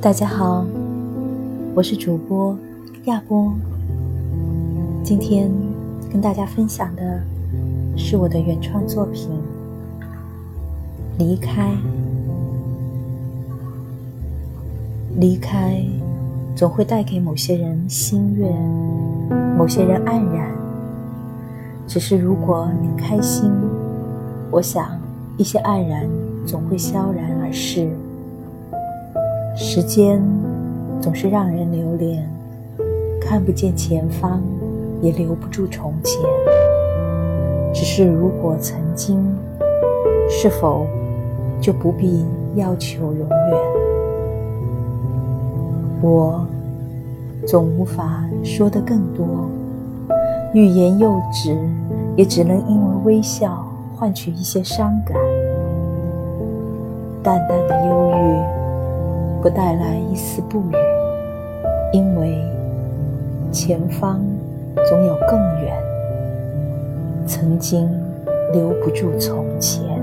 大家好，我是主播亚波。今天跟大家分享的是我的原创作品《离开》。离开总会带给某些人心悦，某些人黯然。只是如果你开心，我想一些黯然总会消然而逝。时间总是让人留恋，看不见前方，也留不住从前。只是如果曾经，是否就不必要求永远？我总无法说得更多，欲言又止，也只能因为微笑换取一些伤感，淡淡的忧。不带来一丝不语，因为前方总有更远。曾经留不住从前。